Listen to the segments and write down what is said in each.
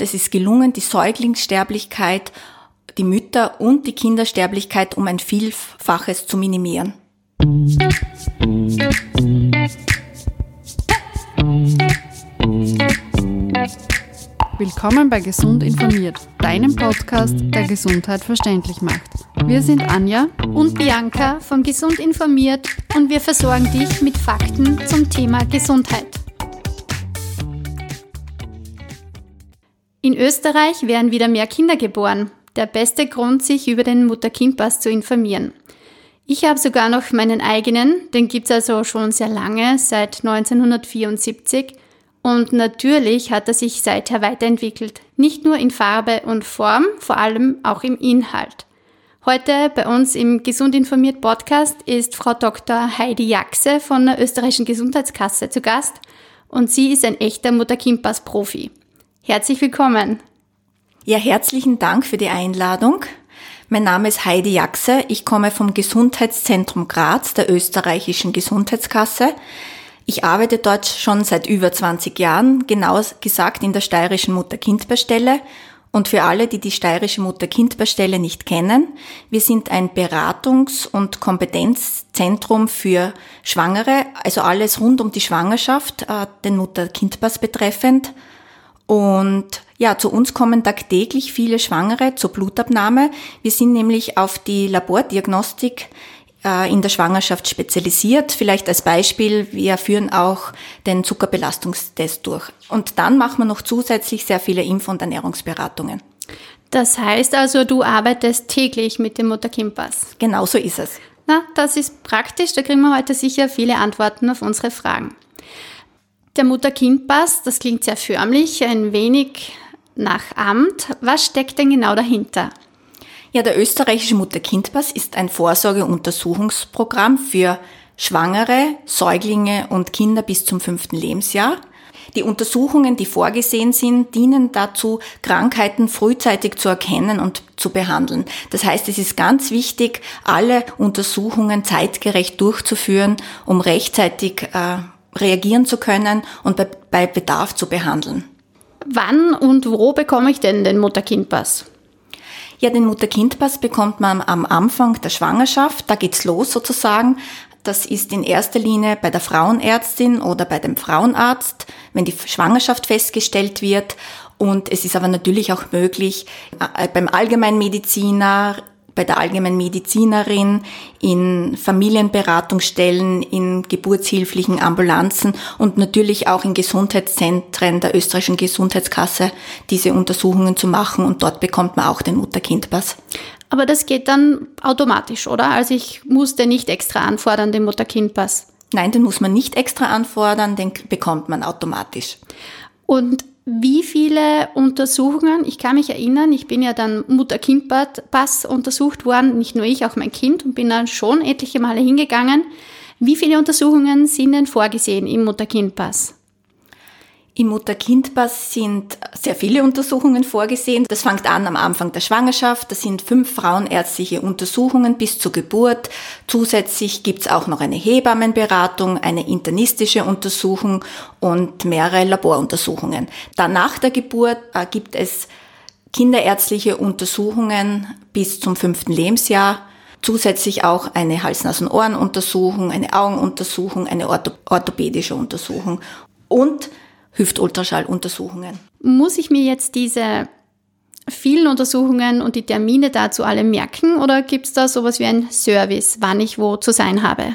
Es ist gelungen, die Säuglingssterblichkeit, die Mütter- und die Kindersterblichkeit um ein Vielfaches zu minimieren. Willkommen bei Gesund informiert, deinem Podcast, der Gesundheit verständlich macht. Wir sind Anja und Bianca von Gesund informiert und wir versorgen dich mit Fakten zum Thema Gesundheit. In Österreich werden wieder mehr Kinder geboren. Der beste Grund, sich über den Mutter-Kind-Pass zu informieren. Ich habe sogar noch meinen eigenen, den gibt's also schon sehr lange, seit 1974 und natürlich hat er sich seither weiterentwickelt, nicht nur in Farbe und Form, vor allem auch im Inhalt. Heute bei uns im Gesund informiert Podcast ist Frau Dr. Heidi Jaxe von der österreichischen Gesundheitskasse zu Gast und sie ist ein echter Mutter-Kind-Pass-Profi. Herzlich willkommen. Ja, herzlichen Dank für die Einladung. Mein Name ist Heidi Jaxe. Ich komme vom Gesundheitszentrum Graz der österreichischen Gesundheitskasse. Ich arbeite dort schon seit über 20 Jahren, genau gesagt in der steirischen Mutter-Kind-Bestelle. Und für alle, die die steirische Mutter-Kind-Bestelle nicht kennen, wir sind ein Beratungs- und Kompetenzzentrum für Schwangere, also alles rund um die Schwangerschaft, äh, den Mutter-Kind-Pass betreffend. Und ja, zu uns kommen tagtäglich viele Schwangere zur Blutabnahme. Wir sind nämlich auf die Labordiagnostik äh, in der Schwangerschaft spezialisiert. Vielleicht als Beispiel, wir führen auch den Zuckerbelastungstest durch. Und dann machen wir noch zusätzlich sehr viele Info- und Ernährungsberatungen. Das heißt also, du arbeitest täglich mit dem Mutter-Kind-Pass. Genau so ist es. Na, das ist praktisch. Da kriegen wir heute sicher viele Antworten auf unsere Fragen. Der Mutter-Kind-Pass, das klingt sehr förmlich, ein wenig nach Amt. Was steckt denn genau dahinter? Ja, der österreichische Mutter-Kind-Pass ist ein Vorsorgeuntersuchungsprogramm für Schwangere, Säuglinge und Kinder bis zum fünften Lebensjahr. Die Untersuchungen, die vorgesehen sind, dienen dazu, Krankheiten frühzeitig zu erkennen und zu behandeln. Das heißt, es ist ganz wichtig, alle Untersuchungen zeitgerecht durchzuführen, um rechtzeitig äh, reagieren zu können und bei, bei Bedarf zu behandeln. Wann und wo bekomme ich denn den Mutter-Kind-Pass? Ja, den Mutter-Kind-Pass bekommt man am Anfang der Schwangerschaft. Da geht's los sozusagen. Das ist in erster Linie bei der Frauenärztin oder bei dem Frauenarzt, wenn die Schwangerschaft festgestellt wird. Und es ist aber natürlich auch möglich, äh, beim Allgemeinmediziner, bei der Allgemeinmedizinerin, in Familienberatungsstellen, in geburtshilflichen Ambulanzen und natürlich auch in Gesundheitszentren der österreichischen Gesundheitskasse diese Untersuchungen zu machen und dort bekommt man auch den Mutter-Kind-Pass. Aber das geht dann automatisch, oder? Also ich muss den nicht extra anfordern, den Mutter-Kind-Pass. Nein, den muss man nicht extra anfordern, den bekommt man automatisch. Und wie viele Untersuchungen, ich kann mich erinnern, ich bin ja dann Mutter-Kind-Pass untersucht worden, nicht nur ich, auch mein Kind und bin dann schon etliche Male hingegangen. Wie viele Untersuchungen sind denn vorgesehen im Mutter-Kind-Pass? Im Mutter-Kind-Pass sind sehr viele Untersuchungen vorgesehen. Das fängt an am Anfang der Schwangerschaft. Das sind fünf frauenärztliche Untersuchungen bis zur Geburt. Zusätzlich gibt's auch noch eine Hebammenberatung, eine internistische Untersuchung und mehrere Laboruntersuchungen. Dann nach der Geburt äh, gibt es kinderärztliche Untersuchungen bis zum fünften Lebensjahr. Zusätzlich auch eine Hals-Nasen-Ohren-Untersuchung, eine Augenuntersuchung, eine orthopädische Untersuchung und Hüftultraschalluntersuchungen. Muss ich mir jetzt diese vielen Untersuchungen und die Termine dazu alle merken oder gibt es da sowas wie ein Service, wann ich wo zu sein habe?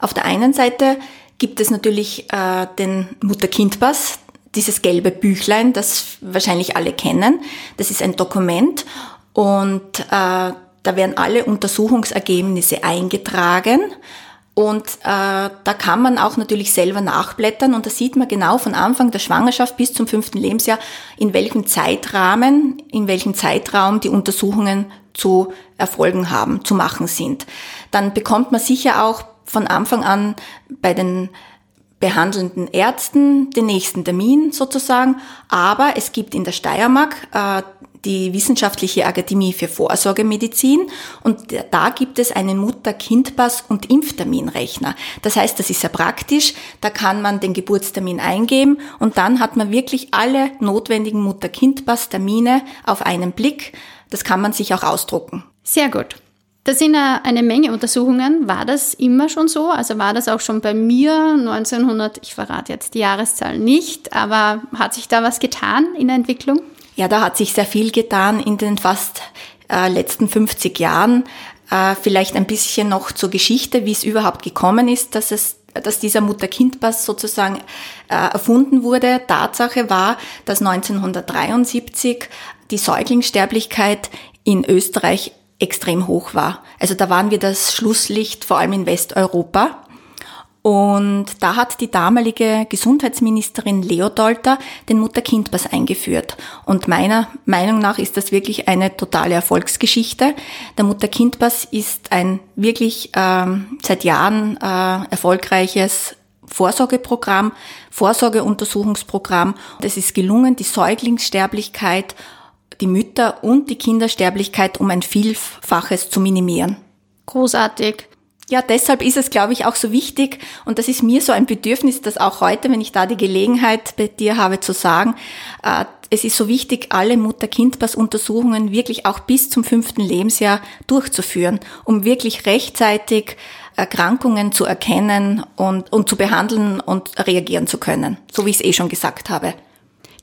Auf der einen Seite gibt es natürlich äh, den Mutter-Kind-Pass, dieses gelbe Büchlein, das wahrscheinlich alle kennen. Das ist ein Dokument und äh, da werden alle Untersuchungsergebnisse eingetragen und äh, da kann man auch natürlich selber nachblättern und da sieht man genau von Anfang der Schwangerschaft bis zum fünften Lebensjahr, in welchem Zeitrahmen, in welchem Zeitraum die Untersuchungen zu erfolgen haben, zu machen sind. Dann bekommt man sicher auch von Anfang an bei den behandelnden Ärzten den nächsten Termin sozusagen. Aber es gibt in der Steiermark äh, die Wissenschaftliche Akademie für Vorsorgemedizin und da gibt es einen Mutter-Kind-Pass und Impfterminrechner. Das heißt, das ist sehr praktisch, da kann man den Geburtstermin eingeben und dann hat man wirklich alle notwendigen Mutter-Kind-Pass-Termine auf einen Blick. Das kann man sich auch ausdrucken. Sehr gut. Das sind eine Menge Untersuchungen. War das immer schon so? Also war das auch schon bei mir 1900, ich verrate jetzt die Jahreszahl nicht, aber hat sich da was getan in der Entwicklung? Ja, da hat sich sehr viel getan in den fast äh, letzten 50 Jahren. Äh, vielleicht ein bisschen noch zur Geschichte, wie es überhaupt gekommen ist, dass es dass dieser Mutter-Kind-Pass sozusagen äh, erfunden wurde. Tatsache war, dass 1973 die Säuglingssterblichkeit in Österreich extrem hoch war. Also da waren wir das Schlusslicht, vor allem in Westeuropa. Und da hat die damalige Gesundheitsministerin Leo Dolter den Mutter-Kind-Pass eingeführt. Und meiner Meinung nach ist das wirklich eine totale Erfolgsgeschichte. Der Mutter-Kind-Pass ist ein wirklich ähm, seit Jahren äh, erfolgreiches Vorsorgeprogramm, Vorsorgeuntersuchungsprogramm. Es ist gelungen, die Säuglingssterblichkeit die Mütter- und die Kindersterblichkeit um ein Vielfaches zu minimieren. Großartig. Ja, deshalb ist es, glaube ich, auch so wichtig und das ist mir so ein Bedürfnis, dass auch heute, wenn ich da die Gelegenheit bei dir habe zu sagen, äh, es ist so wichtig, alle Mutter-Kind-Pass-Untersuchungen wirklich auch bis zum fünften Lebensjahr durchzuführen, um wirklich rechtzeitig Erkrankungen zu erkennen und, und zu behandeln und reagieren zu können, so wie ich es eh schon gesagt habe.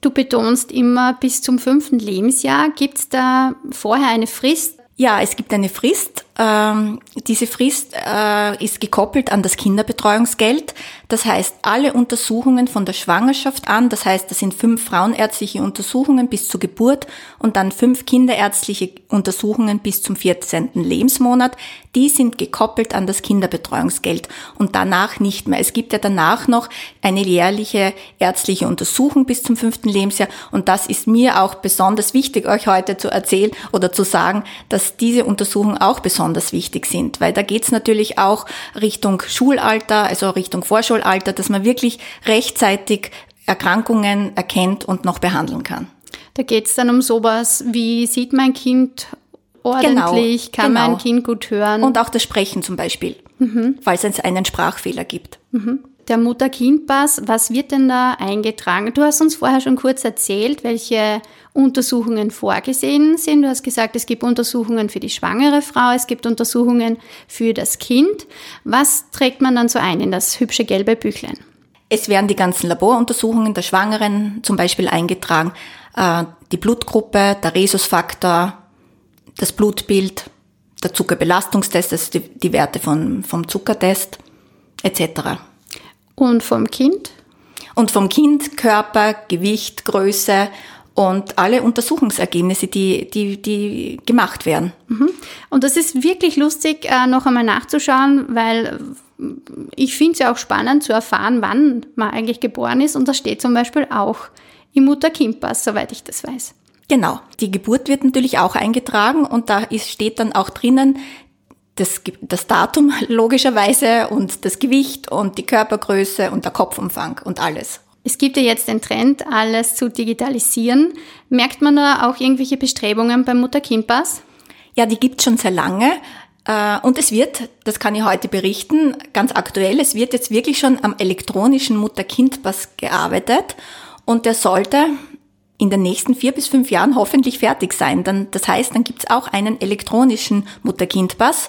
Du betonst immer bis zum fünften Lebensjahr. Gibt es da vorher eine Frist? Ja, es gibt eine Frist. Ähm, diese Frist äh, ist gekoppelt an das Kinderbetreuungsgeld. Das heißt, alle Untersuchungen von der Schwangerschaft an, das heißt, das sind fünf frauenärztliche Untersuchungen bis zur Geburt und dann fünf kinderärztliche Untersuchungen bis zum 14. Lebensmonat, die sind gekoppelt an das Kinderbetreuungsgeld und danach nicht mehr. Es gibt ja danach noch eine jährliche ärztliche Untersuchung bis zum fünften Lebensjahr und das ist mir auch besonders wichtig, euch heute zu erzählen oder zu sagen, dass diese Untersuchungen auch besonders besonders wichtig sind, weil da geht es natürlich auch Richtung Schulalter, also Richtung Vorschulalter, dass man wirklich rechtzeitig Erkrankungen erkennt und noch behandeln kann. Da geht es dann um sowas wie, sieht mein Kind ordentlich, genau, kann genau. mein Kind gut hören? Und auch das Sprechen zum Beispiel, mhm. falls es einen Sprachfehler gibt. Mhm. Der Mutter-Kind-Pass, was wird denn da eingetragen? Du hast uns vorher schon kurz erzählt, welche Untersuchungen vorgesehen sind. Du hast gesagt, es gibt Untersuchungen für die schwangere Frau, es gibt Untersuchungen für das Kind. Was trägt man dann so ein in das hübsche gelbe Büchlein? Es werden die ganzen Laboruntersuchungen der Schwangeren zum Beispiel eingetragen, äh, die Blutgruppe, der Rhesusfaktor, das Blutbild, der Zuckerbelastungstest, also die, die Werte von, vom Zuckertest etc. Und vom Kind? Und vom Kind Körper, Gewicht, Größe und alle Untersuchungsergebnisse, die, die, die gemacht werden. Mhm. Und das ist wirklich lustig, äh, noch einmal nachzuschauen, weil ich finde es ja auch spannend zu erfahren, wann man eigentlich geboren ist. Und das steht zum Beispiel auch im Mutter-Kind-Pass, soweit ich das weiß. Genau. Die Geburt wird natürlich auch eingetragen und da ist, steht dann auch drinnen, das, das Datum logischerweise und das Gewicht und die Körpergröße und der Kopfumfang und alles. Es gibt ja jetzt den Trend, alles zu digitalisieren. Merkt man da auch irgendwelche Bestrebungen beim Mutter-Kind-Pass? Ja, die gibt es schon sehr lange. Äh, und es wird, das kann ich heute berichten, ganz aktuell, es wird jetzt wirklich schon am elektronischen Mutter-Kind-Pass gearbeitet. Und der sollte in den nächsten vier bis fünf Jahren hoffentlich fertig sein. Dann, das heißt, dann gibt's auch einen elektronischen Mutter-Kind-Pass.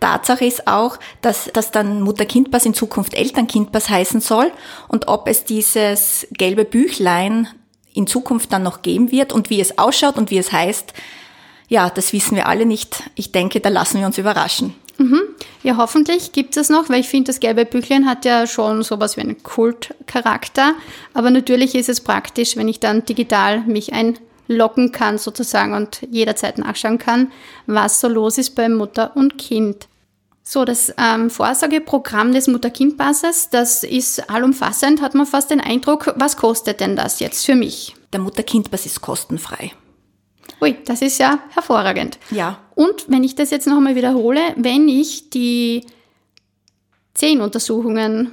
Tatsache ist auch, dass, dass dann Mutter-Kind-Pass in Zukunft Eltern-Kind-Pass heißen soll und ob es dieses gelbe Büchlein in Zukunft dann noch geben wird und wie es ausschaut und wie es heißt, ja, das wissen wir alle nicht. Ich denke, da lassen wir uns überraschen. Mhm. Ja, hoffentlich gibt es noch, weil ich finde, das gelbe Büchlein hat ja schon sowas wie einen Kultcharakter. Aber natürlich ist es praktisch, wenn ich dann digital mich einloggen kann sozusagen und jederzeit nachschauen kann, was so los ist bei Mutter und Kind. So, das ähm, Vorsorgeprogramm des Mutter-Kind-Passes, das ist allumfassend, hat man fast den Eindruck. Was kostet denn das jetzt für mich? Der Mutter-Kind-Pass ist kostenfrei. Ui, das ist ja hervorragend. Ja. Und wenn ich das jetzt noch einmal wiederhole, wenn ich die zehn Untersuchungen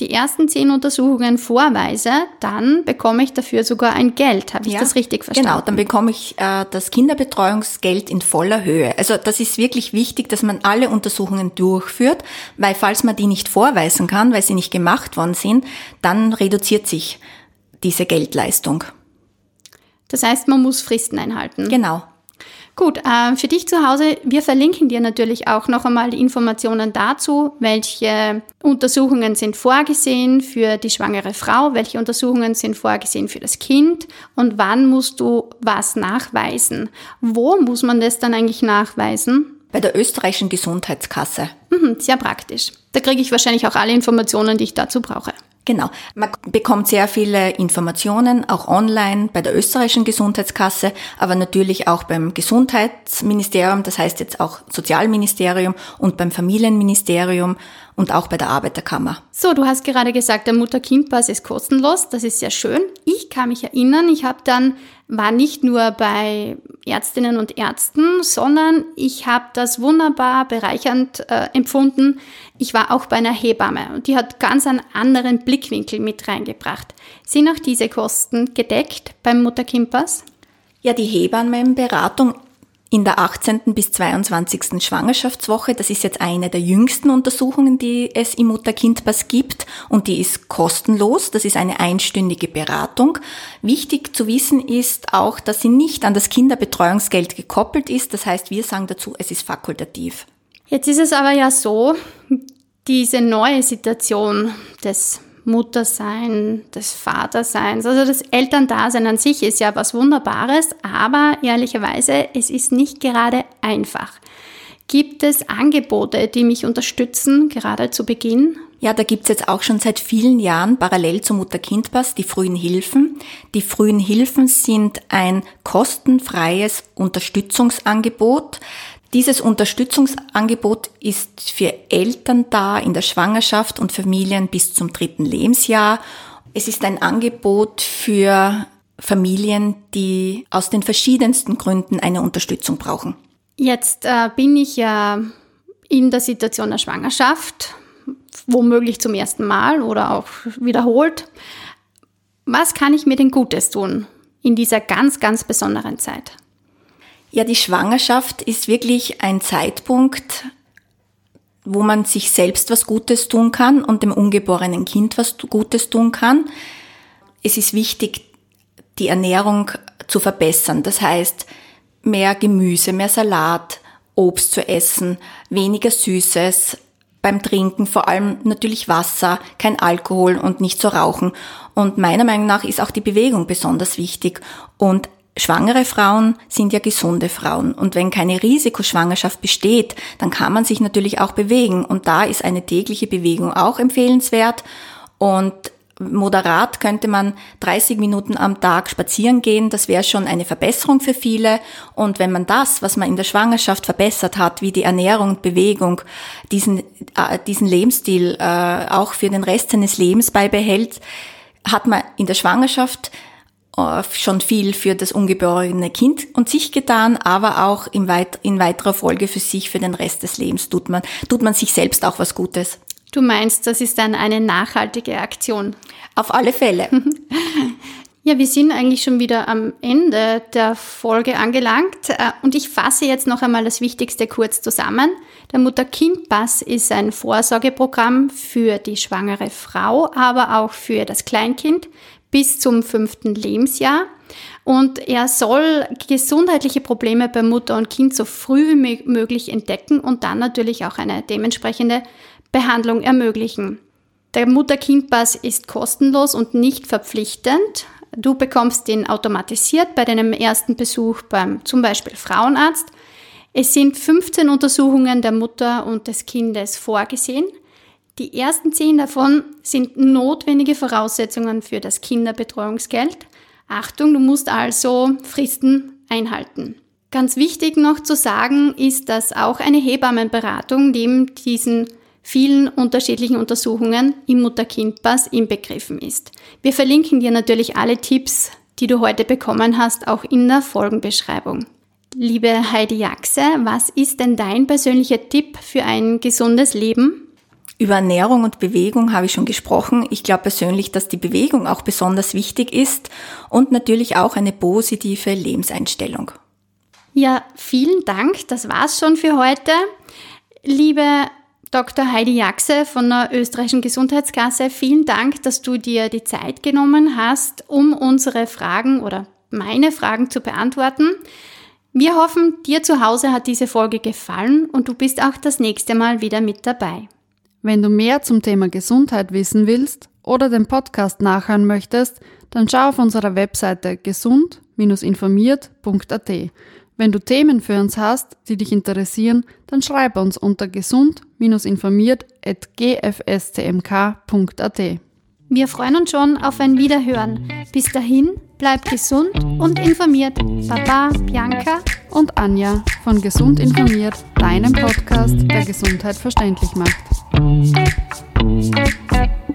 die ersten zehn Untersuchungen vorweise, dann bekomme ich dafür sogar ein Geld. Habe ich ja, das richtig verstanden? Genau, dann bekomme ich äh, das Kinderbetreuungsgeld in voller Höhe. Also das ist wirklich wichtig, dass man alle Untersuchungen durchführt, weil falls man die nicht vorweisen kann, weil sie nicht gemacht worden sind, dann reduziert sich diese Geldleistung. Das heißt, man muss Fristen einhalten. Genau. Gut, äh, für dich zu Hause, wir verlinken dir natürlich auch noch einmal die Informationen dazu, welche Untersuchungen sind vorgesehen für die schwangere Frau, welche Untersuchungen sind vorgesehen für das Kind und wann musst du was nachweisen. Wo muss man das dann eigentlich nachweisen? Bei der österreichischen Gesundheitskasse. Mhm, sehr praktisch. Da kriege ich wahrscheinlich auch alle Informationen, die ich dazu brauche. Genau. Man bekommt sehr viele Informationen, auch online bei der österreichischen Gesundheitskasse, aber natürlich auch beim Gesundheitsministerium, das heißt jetzt auch Sozialministerium und beim Familienministerium und auch bei der Arbeiterkammer. So, du hast gerade gesagt, der Mutter-Kind-Pass ist kostenlos. Das ist sehr schön. Ich kann mich erinnern, ich habe dann war nicht nur bei Ärztinnen und Ärzten, sondern ich habe das wunderbar bereichernd äh, empfunden. Ich war auch bei einer Hebamme und die hat ganz einen anderen Blickwinkel mit reingebracht. Sind auch diese Kosten gedeckt beim Mutter-Kind-Pass? Ja, die Hebammenberatung in der 18. bis 22. Schwangerschaftswoche. Das ist jetzt eine der jüngsten Untersuchungen, die es im Mutter-Kind-Pass gibt und die ist kostenlos. Das ist eine einstündige Beratung. Wichtig zu wissen ist auch, dass sie nicht an das Kinderbetreuungsgeld gekoppelt ist. Das heißt, wir sagen dazu, es ist fakultativ. Jetzt ist es aber ja so, diese neue Situation des Muttersein, des Vaterseins. Also das Elterndasein an sich ist ja was Wunderbares, aber ehrlicherweise, es ist nicht gerade einfach. Gibt es Angebote, die mich unterstützen, gerade zu Beginn? Ja, da gibt's jetzt auch schon seit vielen Jahren parallel zum Mutter-Kind-Pass die frühen Hilfen. Die frühen Hilfen sind ein kostenfreies Unterstützungsangebot. Dieses Unterstützungsangebot ist für Eltern da in der Schwangerschaft und Familien bis zum dritten Lebensjahr. Es ist ein Angebot für Familien, die aus den verschiedensten Gründen eine Unterstützung brauchen. Jetzt äh, bin ich ja in der Situation der Schwangerschaft, womöglich zum ersten Mal oder auch wiederholt. Was kann ich mir denn Gutes tun in dieser ganz, ganz besonderen Zeit? Ja, die Schwangerschaft ist wirklich ein Zeitpunkt, wo man sich selbst was Gutes tun kann und dem ungeborenen Kind was Gutes tun kann. Es ist wichtig, die Ernährung zu verbessern. Das heißt, mehr Gemüse, mehr Salat, Obst zu essen, weniger Süßes, beim Trinken vor allem natürlich Wasser, kein Alkohol und nicht zu rauchen. Und meiner Meinung nach ist auch die Bewegung besonders wichtig. Und Schwangere Frauen sind ja gesunde Frauen. Und wenn keine Risikoschwangerschaft besteht, dann kann man sich natürlich auch bewegen. Und da ist eine tägliche Bewegung auch empfehlenswert. Und moderat könnte man 30 Minuten am Tag spazieren gehen, das wäre schon eine Verbesserung für viele. Und wenn man das, was man in der Schwangerschaft verbessert hat, wie die Ernährung und Bewegung, diesen, äh, diesen Lebensstil äh, auch für den Rest seines Lebens beibehält, hat man in der Schwangerschaft schon viel für das ungeborene Kind und sich getan, aber auch in, weit in weiterer Folge für sich, für den Rest des Lebens tut man, tut man sich selbst auch was Gutes. Du meinst, das ist dann eine nachhaltige Aktion? Auf alle Fälle. Ja, wir sind eigentlich schon wieder am Ende der Folge angelangt äh, und ich fasse jetzt noch einmal das Wichtigste kurz zusammen. Der Mutter-Kind-Pass ist ein Vorsorgeprogramm für die schwangere Frau, aber auch für das Kleinkind bis zum fünften Lebensjahr. Und er soll gesundheitliche Probleme bei Mutter und Kind so früh wie möglich entdecken und dann natürlich auch eine dementsprechende Behandlung ermöglichen. Der Mutter-Kind-Pass ist kostenlos und nicht verpflichtend. Du bekommst ihn automatisiert bei deinem ersten Besuch beim zum Beispiel Frauenarzt. Es sind 15 Untersuchungen der Mutter und des Kindes vorgesehen. Die ersten zehn davon sind notwendige Voraussetzungen für das Kinderbetreuungsgeld. Achtung, du musst also Fristen einhalten. Ganz wichtig noch zu sagen ist, dass auch eine Hebammenberatung neben diesen vielen unterschiedlichen Untersuchungen im Mutter-Kind-Pass inbegriffen ist. Wir verlinken dir natürlich alle Tipps, die du heute bekommen hast, auch in der Folgenbeschreibung. Liebe Heidi Jaxe, was ist denn dein persönlicher Tipp für ein gesundes Leben? Über Ernährung und Bewegung habe ich schon gesprochen. Ich glaube persönlich, dass die Bewegung auch besonders wichtig ist und natürlich auch eine positive Lebenseinstellung. Ja, vielen Dank. Das war's schon für heute. Liebe Dr. Heidi Jaxe von der österreichischen Gesundheitskasse, vielen Dank, dass du dir die Zeit genommen hast, um unsere Fragen oder meine Fragen zu beantworten. Wir hoffen, dir zu Hause hat diese Folge gefallen und du bist auch das nächste Mal wieder mit dabei. Wenn du mehr zum Thema Gesundheit wissen willst oder den Podcast nachhören möchtest, dann schau auf unserer Webseite gesund-informiert.at. Wenn du Themen für uns hast, die dich interessieren, dann schreib uns unter gesund-informiert.gfscmk.at. Wir freuen uns schon auf ein Wiederhören. Bis dahin, bleib gesund und informiert. Baba, Bianca und Anja von Gesund informiert, deinem Podcast, der Gesundheit verständlich macht. Thank you.